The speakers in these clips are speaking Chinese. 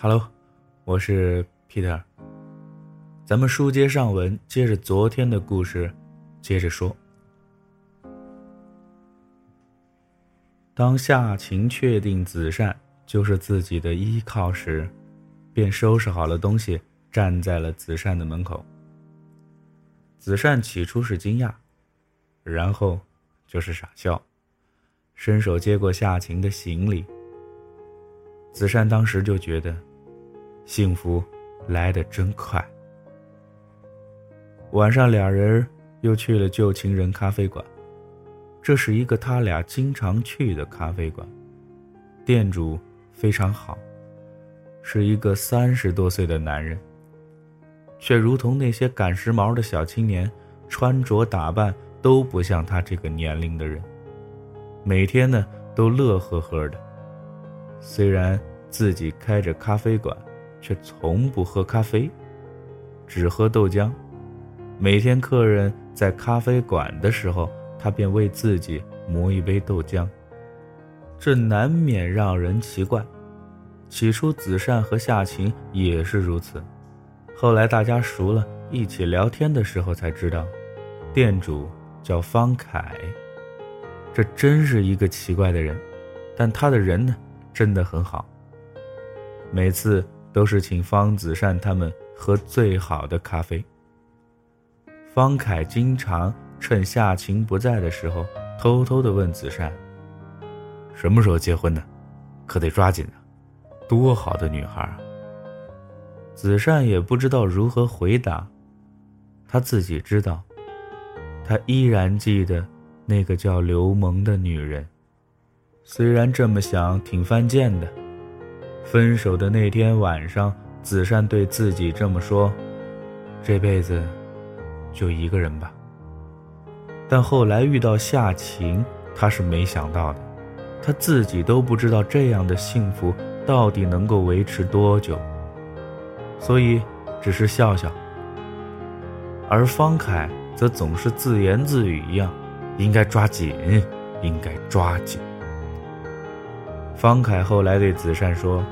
Hello，我是 Peter。咱们书接上文，接着昨天的故事，接着说。当夏晴确定子善就是自己的依靠时，便收拾好了东西，站在了子善的门口。子善起初是惊讶，然后就是傻笑，伸手接过夏晴的行李。子善当时就觉得。幸福来得真快。晚上，俩人又去了旧情人咖啡馆。这是一个他俩经常去的咖啡馆，店主非常好，是一个三十多岁的男人，却如同那些赶时髦的小青年，穿着打扮都不像他这个年龄的人。每天呢，都乐呵呵的。虽然自己开着咖啡馆。却从不喝咖啡，只喝豆浆。每天客人在咖啡馆的时候，他便为自己磨一杯豆浆。这难免让人奇怪。起初，子善和夏晴也是如此。后来大家熟了，一起聊天的时候才知道，店主叫方凯。这真是一个奇怪的人，但他的人呢，真的很好。每次。都是请方子善他们喝最好的咖啡。方凯经常趁夏晴不在的时候，偷偷的问子善：“什么时候结婚呢？可得抓紧啊！多好的女孩啊！”子善也不知道如何回答，他自己知道，他依然记得那个叫刘萌的女人。虽然这么想挺犯贱的。分手的那天晚上，子善对自己这么说：“这辈子就一个人吧。”但后来遇到夏晴，他是没想到的，他自己都不知道这样的幸福到底能够维持多久，所以只是笑笑。而方凯则总是自言自语一样：“应该抓紧，应该抓紧。”方凯后来对子善说。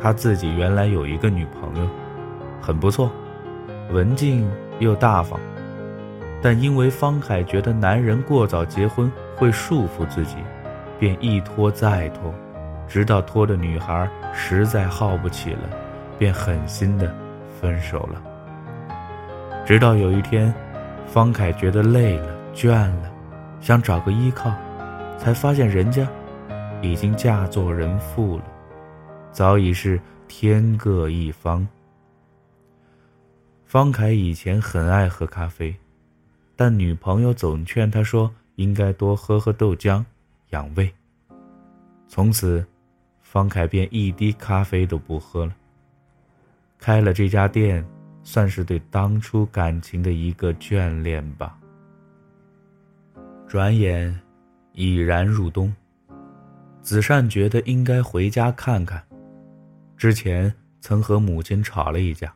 他自己原来有一个女朋友，很不错，文静又大方，但因为方凯觉得男人过早结婚会束缚自己，便一拖再拖，直到拖的女孩实在耗不起了，便狠心的分手了。直到有一天，方凯觉得累了、倦了，想找个依靠，才发现人家已经嫁作人妇了。早已是天各一方。方凯以前很爱喝咖啡，但女朋友总劝他说应该多喝喝豆浆，养胃。从此，方凯便一滴咖啡都不喝了。开了这家店，算是对当初感情的一个眷恋吧。转眼，已然入冬。子善觉得应该回家看看。之前曾和母亲吵了一架，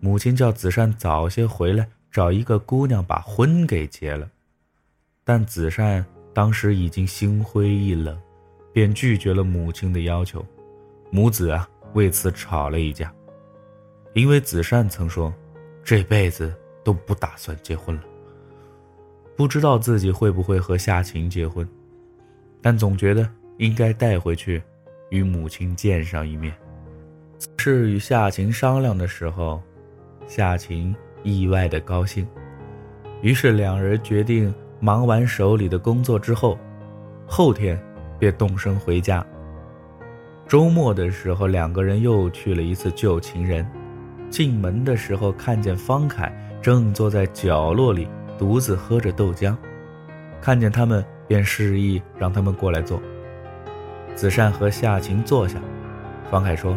母亲叫子善早些回来找一个姑娘把婚给结了，但子善当时已经心灰意冷，便拒绝了母亲的要求，母子啊为此吵了一架，因为子善曾说，这辈子都不打算结婚了，不知道自己会不会和夏晴结婚，但总觉得应该带回去。与母亲见上一面，是与夏晴商量的时候，夏晴意外的高兴，于是两人决定忙完手里的工作之后，后天便动身回家。周末的时候，两个人又去了一次旧情人，进门的时候看见方凯正坐在角落里独自喝着豆浆，看见他们便示意让他们过来坐。子善和夏晴坐下，方凯说：“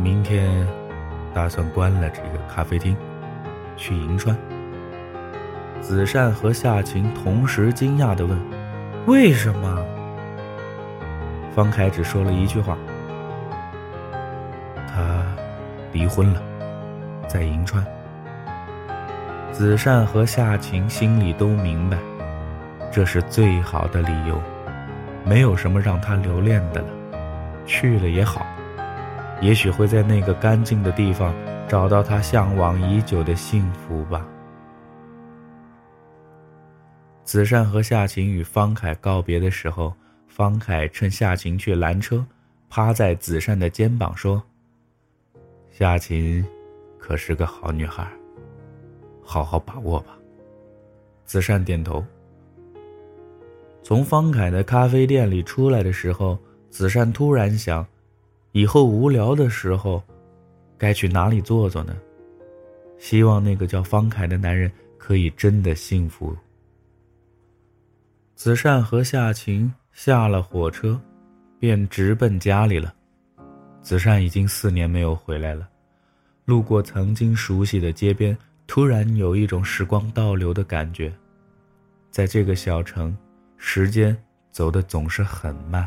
明天打算关了这个咖啡厅，去银川。”子善和夏晴同时惊讶的问：“为什么？”方凯只说了一句话：“他离婚了，在银川。”子善和夏晴心里都明白，这是最好的理由。没有什么让他留恋的了，去了也好。也许会在那个干净的地方找到他向往已久的幸福吧。子善和夏晴与方凯告别的时候，方凯趁夏晴去拦车，趴在子善的肩膀说：“夏晴，可是个好女孩，好好把握吧。”子善点头。从方凯的咖啡店里出来的时候，子善突然想，以后无聊的时候，该去哪里坐坐呢？希望那个叫方凯的男人可以真的幸福。子善和夏晴下了火车，便直奔家里了。子善已经四年没有回来了，路过曾经熟悉的街边，突然有一种时光倒流的感觉。在这个小城，时间走得总是很慢。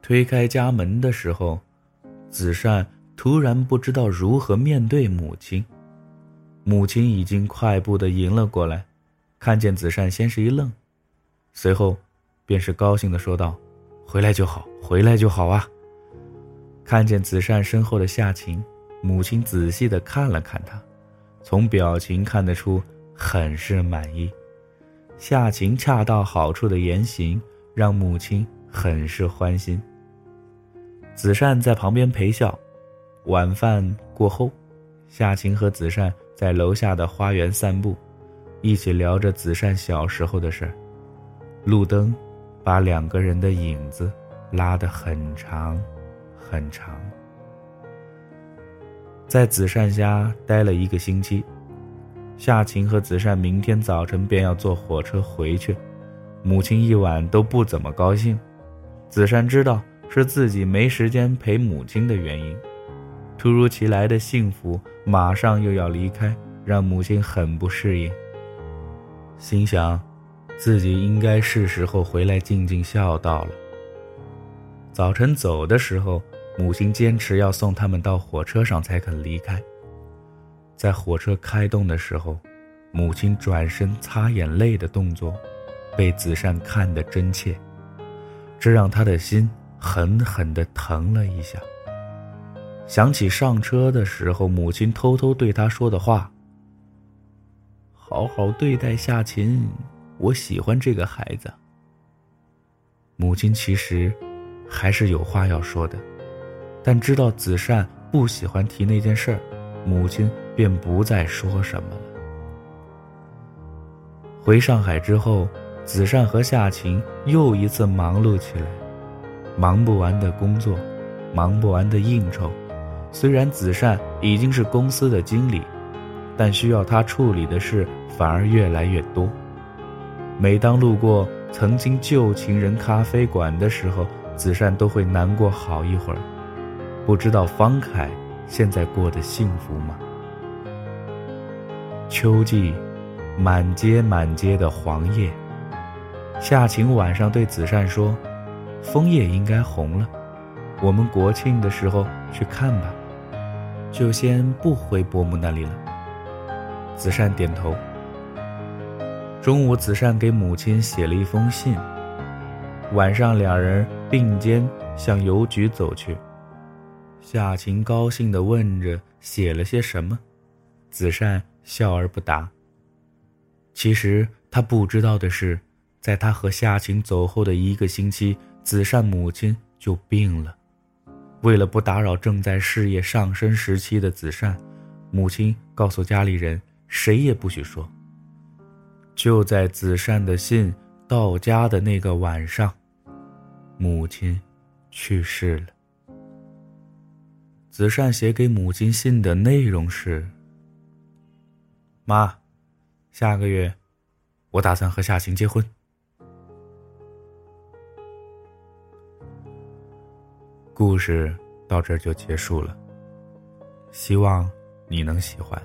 推开家门的时候，子善突然不知道如何面对母亲。母亲已经快步的迎了过来，看见子善，先是一愣。随后，便是高兴的说道：“回来就好，回来就好啊！”看见子善身后的夏晴，母亲仔细的看了看他，从表情看得出很是满意。夏晴恰到好处的言行让母亲很是欢心。子善在旁边陪笑。晚饭过后，夏晴和子善在楼下的花园散步，一起聊着子善小时候的事儿。路灯把两个人的影子拉得很长，很长。在子善家待了一个星期，夏晴和子善明天早晨便要坐火车回去，母亲一晚都不怎么高兴。子善知道是自己没时间陪母亲的原因，突如其来的幸福马上又要离开，让母亲很不适应，心想。自己应该是时候回来尽尽孝道了。早晨走的时候，母亲坚持要送他们到火车上才肯离开。在火车开动的时候，母亲转身擦眼泪的动作，被子善看得真切，这让他的心狠狠地疼了一下。想起上车的时候，母亲偷偷对他说的话：“好好对待夏琴。”我喜欢这个孩子。母亲其实还是有话要说的，但知道子善不喜欢提那件事儿，母亲便不再说什么了。回上海之后，子善和夏晴又一次忙碌起来，忙不完的工作，忙不完的应酬。虽然子善已经是公司的经理，但需要他处理的事反而越来越多。每当路过曾经旧情人咖啡馆的时候，子善都会难过好一会儿。不知道方凯现在过得幸福吗？秋季，满街满街的黄叶。夏晴晚上对子善说：“枫叶应该红了，我们国庆的时候去看吧。就先不回伯母那里了。”子善点头。中午，子善给母亲写了一封信。晚上，两人并肩向邮局走去。夏晴高兴地问着：“写了些什么？”子善笑而不答。其实他不知道的是，在他和夏晴走后的一个星期，子善母亲就病了。为了不打扰正在事业上升时期的子善，母亲告诉家里人，谁也不许说。就在子善的信到家的那个晚上，母亲去世了。子善写给母亲信的内容是：“妈，下个月我打算和夏晴结婚。”故事到这儿就结束了，希望你能喜欢。